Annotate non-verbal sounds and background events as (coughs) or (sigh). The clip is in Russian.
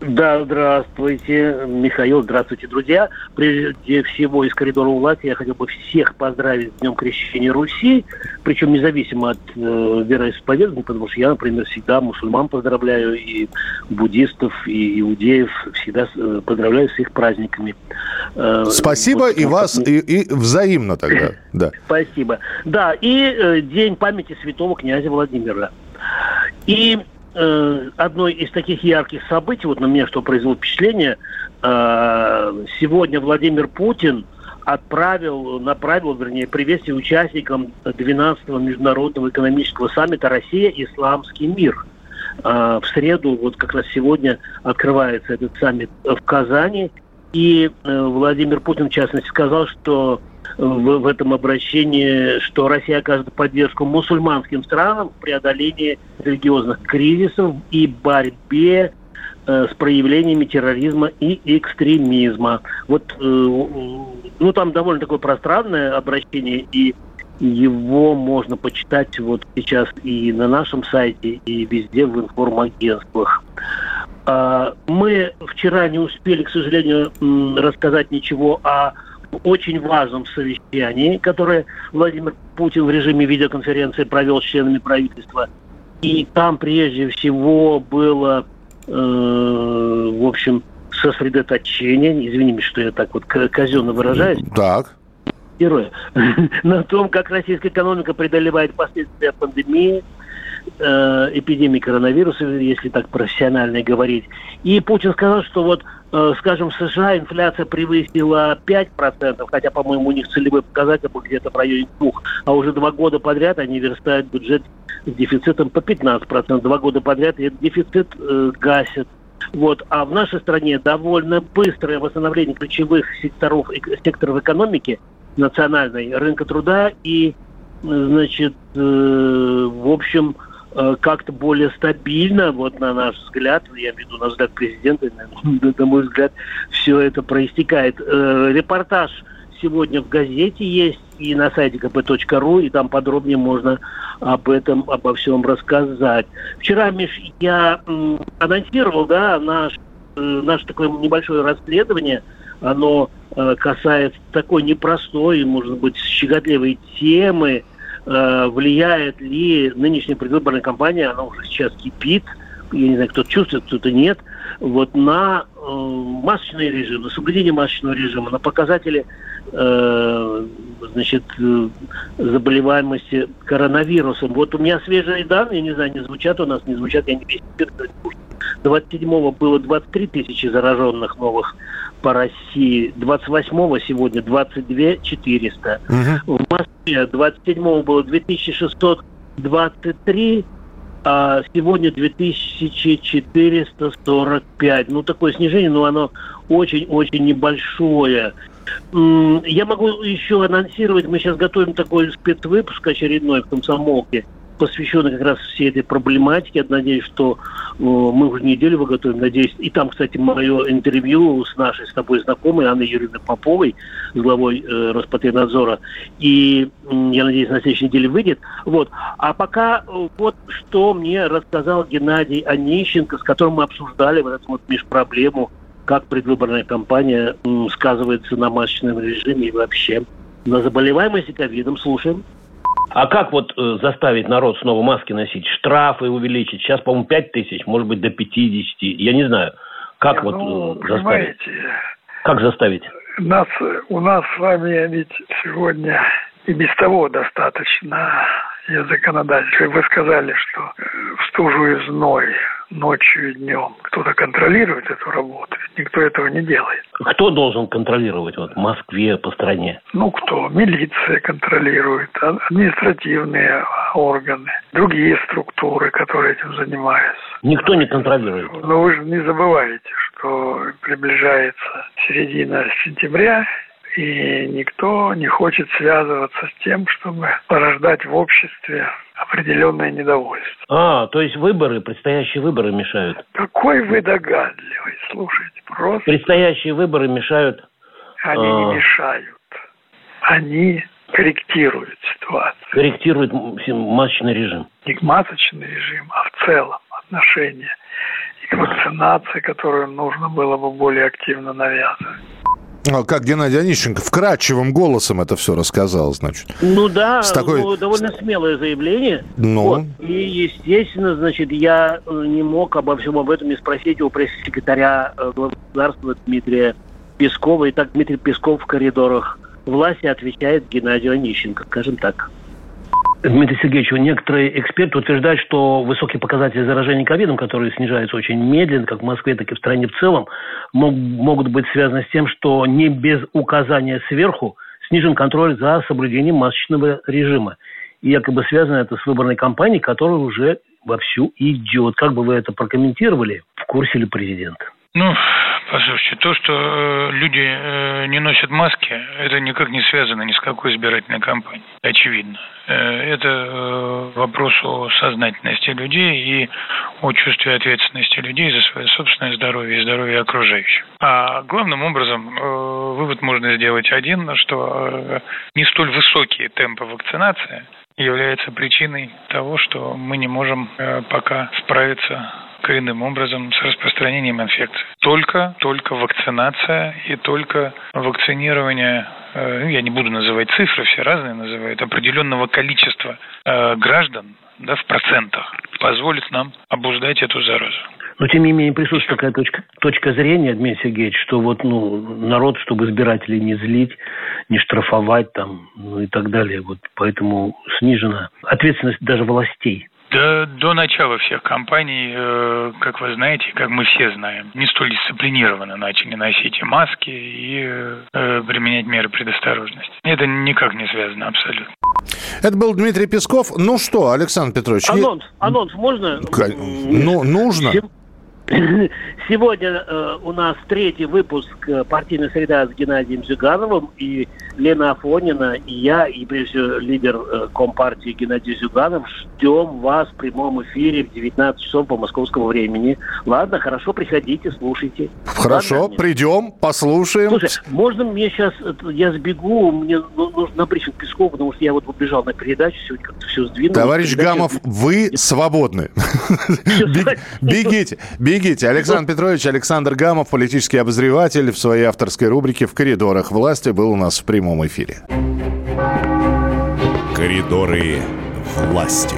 Да, здравствуйте, Михаил, здравствуйте, друзья. Прежде всего, из коридора власти я хотел бы всех поздравить с Днем Крещения Руси, причем независимо от э, вероисповедания, потому что я, например, всегда мусульман поздравляю, и буддистов, и иудеев всегда э, поздравляю с их праздниками. Э, Спасибо вот, и ну, вас, и, и взаимно тогда. (laughs) Да. Спасибо. Да, и э, День памяти святого князя Владимира. И э, одно из таких ярких событий, вот на меня что произвело впечатление, э, сегодня Владимир Путин отправил, направил, вернее, приветствие участникам 12-го международного экономического саммита «Россия. Исламский мир». Э, в среду, вот как раз сегодня открывается этот саммит в Казани. И э, Владимир Путин, в частности, сказал, что в, в этом обращении, что Россия оказывает поддержку мусульманским странам в преодолении религиозных кризисов и борьбе э, с проявлениями терроризма и экстремизма. Вот, э, ну, там довольно такое пространное обращение, и его можно почитать вот сейчас и на нашем сайте, и везде в информагентствах. А, Мы вчера не успели, к сожалению, рассказать ничего о очень важном совещании, которое Владимир Путин в режиме видеоконференции провел с членами правительства. И там прежде всего было, э, в общем, сосредоточение, извините, что я так вот казенно выражаюсь, Так. героя, (laughs) на том, как российская экономика преодолевает последствия пандемии, э, эпидемии коронавируса, если так профессионально говорить. И Путин сказал, что вот, э, скажем, в США инфляция превысила 5%, хотя, по-моему, у них целевой показатель был где-то в районе 2%, а уже два года подряд они верстают бюджет с дефицитом по 15%. Два года подряд этот дефицит э, гасят. Вот. А в нашей стране довольно быстрое восстановление ключевых секторов, эк- секторов экономики, национальной, рынка труда и, э, значит, э, в общем, э, как-то более стабильно, вот на наш взгляд, я имею в виду на взгляд президента, на, мой взгляд, все это проистекает. Э, Репортаж сегодня в газете есть и на сайте kp.ru, и там подробнее можно об этом, обо всем рассказать. Вчера, Миш, я анонсировал, да, наш, э, наше такое небольшое расследование, оно э, касается такой непростой, может быть, щекотливой темы, э, влияет ли нынешняя предвыборная кампания, она уже сейчас кипит, я не знаю, кто-то чувствует, кто-то нет, вот на э, масочный режим, на соблюдение масочного режима, на показатели э, значит, э, заболеваемости коронавирусом. Вот у меня свежие данные, не знаю, не звучат у нас, не звучат, я не слышу. 27-го было 23 тысячи зараженных новых по России, 28-го сегодня 22 400. Мгм. В Москве 27-го было 2423, а сегодня 2445. Ну, такое снижение, но оно очень-очень небольшое. Я могу еще анонсировать, мы сейчас готовим такой спецвыпуск очередной в комсомолке, посвященный как раз всей этой проблематике. Я надеюсь, что э, мы уже неделю его готовим, надеюсь. И там, кстати, мое интервью с нашей с тобой знакомой Анной Юрьевной Поповой, главой э, Роспотребнадзора. И я надеюсь, на следующей неделе выйдет. Вот. А пока э, вот что мне рассказал Геннадий Онищенко, с которым мы обсуждали вот эту вот межпроблему, как предвыборная кампания сказывается на масочном режиме и вообще на заболеваемости ковидом. Слушаем. А как вот э, заставить народ снова маски носить? Штрафы увеличить? Сейчас, по-моему, 5 тысяч, может быть, до 50. Я не знаю. Как вот ну, э, заставить? Как заставить? нас, у нас с вами ведь сегодня и без того достаточно и законодатель. Вы сказали, что э, в стужу и зной ночью и днем кто-то контролирует эту работу. Никто этого не делает. Кто должен контролировать вот, в Москве, по стране? Ну, кто? Милиция контролирует, а- административные органы, другие структуры, которые этим занимаются. Никто не контролирует. Но вы же не забываете, что приближается середина сентября, и никто не хочет связываться с тем, чтобы порождать в обществе определенное недовольство. А, то есть выборы, предстоящие выборы мешают? Какой вы догадливый, слушайте, просто... Предстоящие выборы мешают? Они а... не мешают. Они корректируют ситуацию. Корректируют масочный режим. Не масочный режим, а в целом отношения и к вакцинации, которую нужно было бы более активно навязывать. А как Геннадий Онищенко вкрадчивым голосом это все рассказал, значит. Ну да, С такой... ну, довольно смелое заявление. Ну. Вот. И, естественно, значит, я э, не мог обо всем об этом не спросить у пресс-секретаря э, государства Дмитрия Пескова. И так Дмитрий Песков в коридорах власти отвечает Геннадию Онищенко, скажем так. Дмитрий Сергеевич, некоторые эксперты утверждают, что высокие показатели заражения ковидом, которые снижаются очень медленно, как в Москве, так и в стране в целом, мог, могут быть связаны с тем, что не без указания сверху снижен контроль за соблюдением масочного режима. И якобы связано это с выборной кампанией, которая уже вовсю идет. Как бы вы это прокомментировали? В курсе ли президент? Ну, Послушайте, то, что э, люди э, не носят маски, это никак не связано ни с какой избирательной кампанией, очевидно. Э, это вопрос о сознательности людей и о чувстве ответственности людей за свое собственное здоровье и здоровье окружающих. А главным образом вывод можно сделать один, что не столь высокие темпы вакцинации являются причиной того, что мы не можем пока справиться коренным образом с распространением инфекции. Только, только вакцинация и только вакцинирование, э, ну, я не буду называть цифры, все разные называют, определенного количества э, граждан да, в процентах позволит нам обуздать эту заразу. Но тем не менее присутствует такая точка, точка зрения, Дмитрий Сергеевич, что вот ну, народ, чтобы избирателей не злить, не штрафовать там, ну и так далее. Вот поэтому снижена ответственность даже властей да, до начала всех кампаний, э, как вы знаете, как мы все знаем, не столь дисциплинированно начали носить и маски, и э, применять меры предосторожности. Это никак не связано абсолютно. Это был Дмитрий Песков. Ну что, Александр Петрович... Анонс, я... анонс можно? Ну, нужно. (coughs) Сегодня э, у нас третий выпуск э, «Партийная среда» с Геннадием Зюгановым. И Лена Афонина, и я, и прежде всего лидер э, Компартии Геннадий Зюганов ждем вас в прямом эфире в 19 часов по московскому времени. Ладно, хорошо, приходите, слушайте. Хорошо, Ладно, придем, послушаем. Слушай, можно мне сейчас, я сбегу, мне ну, нужно на брифинг Пескова, потому что я вот убежал на передачу, сегодня как-то все сдвинулось. Товарищ Гамов, вы свободны. Бегите, бегите Бегите. Александр Петрович, Александр Гамов, политический обозреватель в своей авторской рубрике «В коридорах власти» был у нас в прямом эфире. Коридоры власти.